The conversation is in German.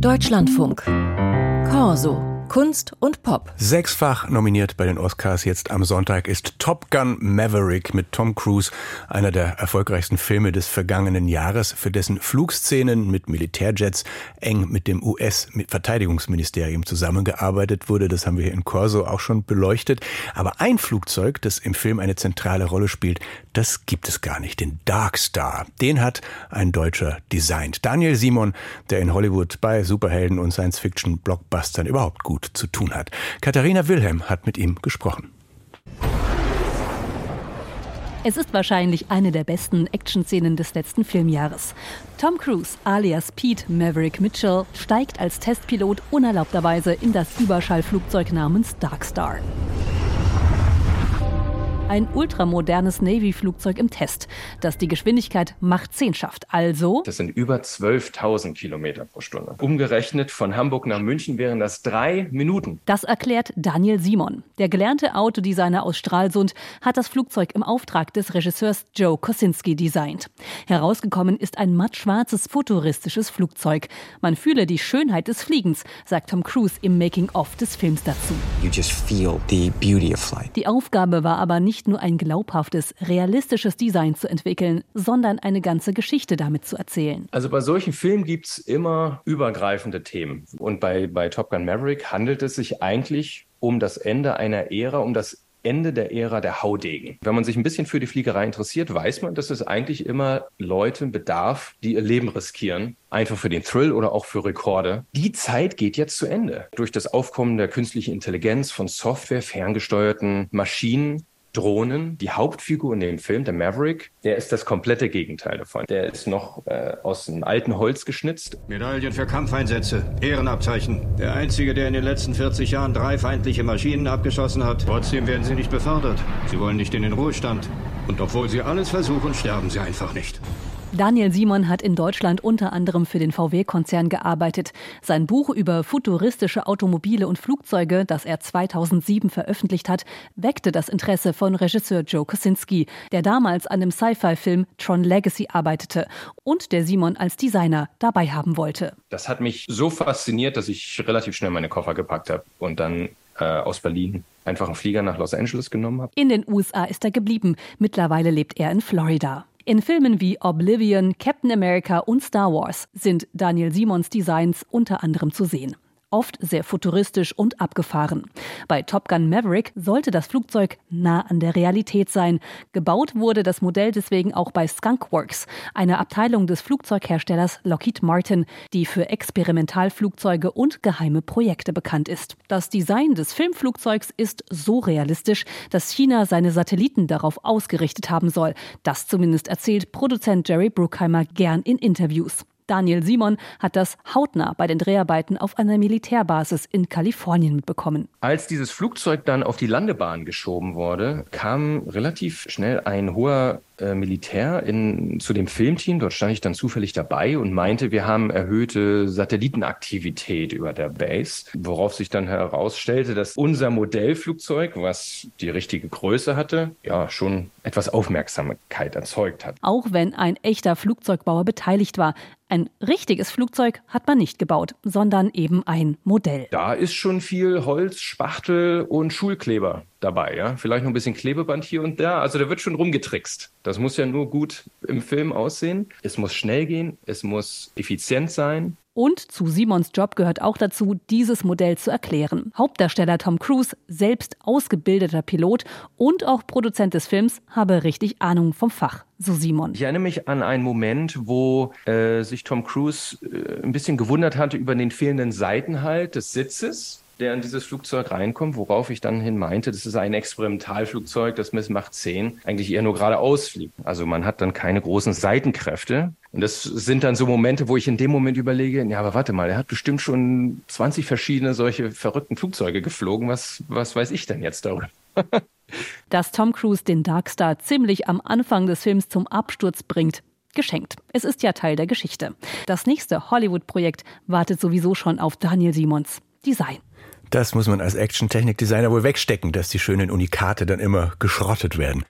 Deutschlandfunk. Corso. Kunst und Pop. Sechsfach nominiert bei den Oscars jetzt am Sonntag ist Top Gun Maverick mit Tom Cruise, einer der erfolgreichsten Filme des vergangenen Jahres, für dessen Flugszenen mit Militärjets eng mit dem US-Verteidigungsministerium zusammengearbeitet wurde. Das haben wir hier in Corso auch schon beleuchtet. Aber ein Flugzeug, das im Film eine zentrale Rolle spielt, das gibt es gar nicht. Den Dark Star. Den hat ein Deutscher designt. Daniel Simon, der in Hollywood bei Superhelden und Science-Fiction-Blockbustern überhaupt gut Gut zu tun hat. Katharina Wilhelm hat mit ihm gesprochen. Es ist wahrscheinlich eine der besten Action-Szenen des letzten Filmjahres. Tom Cruise alias Pete Maverick Mitchell steigt als Testpilot unerlaubterweise in das Überschallflugzeug namens Darkstar ein ultramodernes Navy-Flugzeug im Test, das die Geschwindigkeit Mach 10 schafft. Also. Das sind über 12.000 Kilometer pro Stunde. Umgerechnet von Hamburg nach München wären das drei Minuten. Das erklärt Daniel Simon. Der gelernte Autodesigner aus Stralsund hat das Flugzeug im Auftrag des Regisseurs Joe Kosinski designt. Herausgekommen ist ein mattschwarzes futuristisches Flugzeug. Man fühle die Schönheit des Fliegens, sagt Tom Cruise im Making-of des Films dazu. Die Aufgabe war aber nicht nicht nur ein glaubhaftes, realistisches Design zu entwickeln, sondern eine ganze Geschichte damit zu erzählen. Also bei solchen Filmen gibt es immer übergreifende Themen. Und bei, bei Top Gun Maverick handelt es sich eigentlich um das Ende einer Ära, um das Ende der Ära der Haudegen. Wenn man sich ein bisschen für die Fliegerei interessiert, weiß man, dass es eigentlich immer Leute bedarf, die ihr Leben riskieren, einfach für den Thrill oder auch für Rekorde. Die Zeit geht jetzt zu Ende. Durch das Aufkommen der künstlichen Intelligenz, von Software, ferngesteuerten Maschinen Drohnen. Die Hauptfigur in dem Film, der Maverick, der ist das komplette Gegenteil davon. Der ist noch äh, aus einem alten Holz geschnitzt. Medaillen für Kampfeinsätze, Ehrenabzeichen. Der Einzige, der in den letzten 40 Jahren drei feindliche Maschinen abgeschossen hat. Trotzdem werden sie nicht befördert. Sie wollen nicht in den Ruhestand. Und obwohl sie alles versuchen, sterben sie einfach nicht. Daniel Simon hat in Deutschland unter anderem für den VW-Konzern gearbeitet. Sein Buch über futuristische Automobile und Flugzeuge, das er 2007 veröffentlicht hat, weckte das Interesse von Regisseur Joe Kosinski, der damals an dem Sci-Fi-Film Tron Legacy arbeitete und der Simon als Designer dabei haben wollte. Das hat mich so fasziniert, dass ich relativ schnell meine Koffer gepackt habe und dann äh, aus Berlin einfach einen Flieger nach Los Angeles genommen habe. In den USA ist er geblieben. Mittlerweile lebt er in Florida. In Filmen wie Oblivion, Captain America und Star Wars sind Daniel Simons Designs unter anderem zu sehen oft sehr futuristisch und abgefahren. Bei Top Gun Maverick sollte das Flugzeug nah an der Realität sein. Gebaut wurde das Modell deswegen auch bei Skunkworks, einer Abteilung des Flugzeugherstellers Lockheed Martin, die für Experimentalflugzeuge und geheime Projekte bekannt ist. Das Design des Filmflugzeugs ist so realistisch, dass China seine Satelliten darauf ausgerichtet haben soll. Das zumindest erzählt Produzent Jerry Bruckheimer gern in Interviews. Daniel Simon hat das hautnah bei den Dreharbeiten auf einer Militärbasis in Kalifornien mitbekommen. Als dieses Flugzeug dann auf die Landebahn geschoben wurde, kam relativ schnell ein hoher äh, Militär in, zu dem Filmteam. Dort stand ich dann zufällig dabei und meinte, wir haben erhöhte Satellitenaktivität über der Base, worauf sich dann herausstellte, dass unser Modellflugzeug, was die richtige Größe hatte, ja schon etwas Aufmerksamkeit erzeugt hat. Auch wenn ein echter Flugzeugbauer beteiligt war, ein richtiges Flugzeug hat man nicht gebaut, sondern eben ein Modell. Da ist schon viel Holz, Spachtel und Schulkleber dabei, ja. Vielleicht noch ein bisschen Klebeband hier und da. Also da wird schon rumgetrickst. Das muss ja nur gut im Film aussehen. Es muss schnell gehen, es muss effizient sein. Und zu Simons Job gehört auch dazu, dieses Modell zu erklären. Hauptdarsteller Tom Cruise, selbst ausgebildeter Pilot und auch Produzent des Films, habe richtig Ahnung vom Fach, so Simon. Ich erinnere mich an einen Moment, wo äh, sich Tom Cruise äh, ein bisschen gewundert hatte über den fehlenden Seitenhalt des Sitzes der in dieses Flugzeug reinkommt, worauf ich dann hin meinte, das ist ein Experimentalflugzeug, das mit Mach 10 eigentlich eher nur geradeaus fliegt. Also man hat dann keine großen Seitenkräfte. Und das sind dann so Momente, wo ich in dem Moment überlege, ja, aber warte mal, er hat bestimmt schon 20 verschiedene solche verrückten Flugzeuge geflogen. Was, was weiß ich denn jetzt darüber? Dass Tom Cruise den Darkstar ziemlich am Anfang des Films zum Absturz bringt, geschenkt. Es ist ja Teil der Geschichte. Das nächste Hollywood-Projekt wartet sowieso schon auf Daniel Simons Design. Das muss man als Action-Technik-Designer wohl wegstecken, dass die schönen Unikate dann immer geschrottet werden.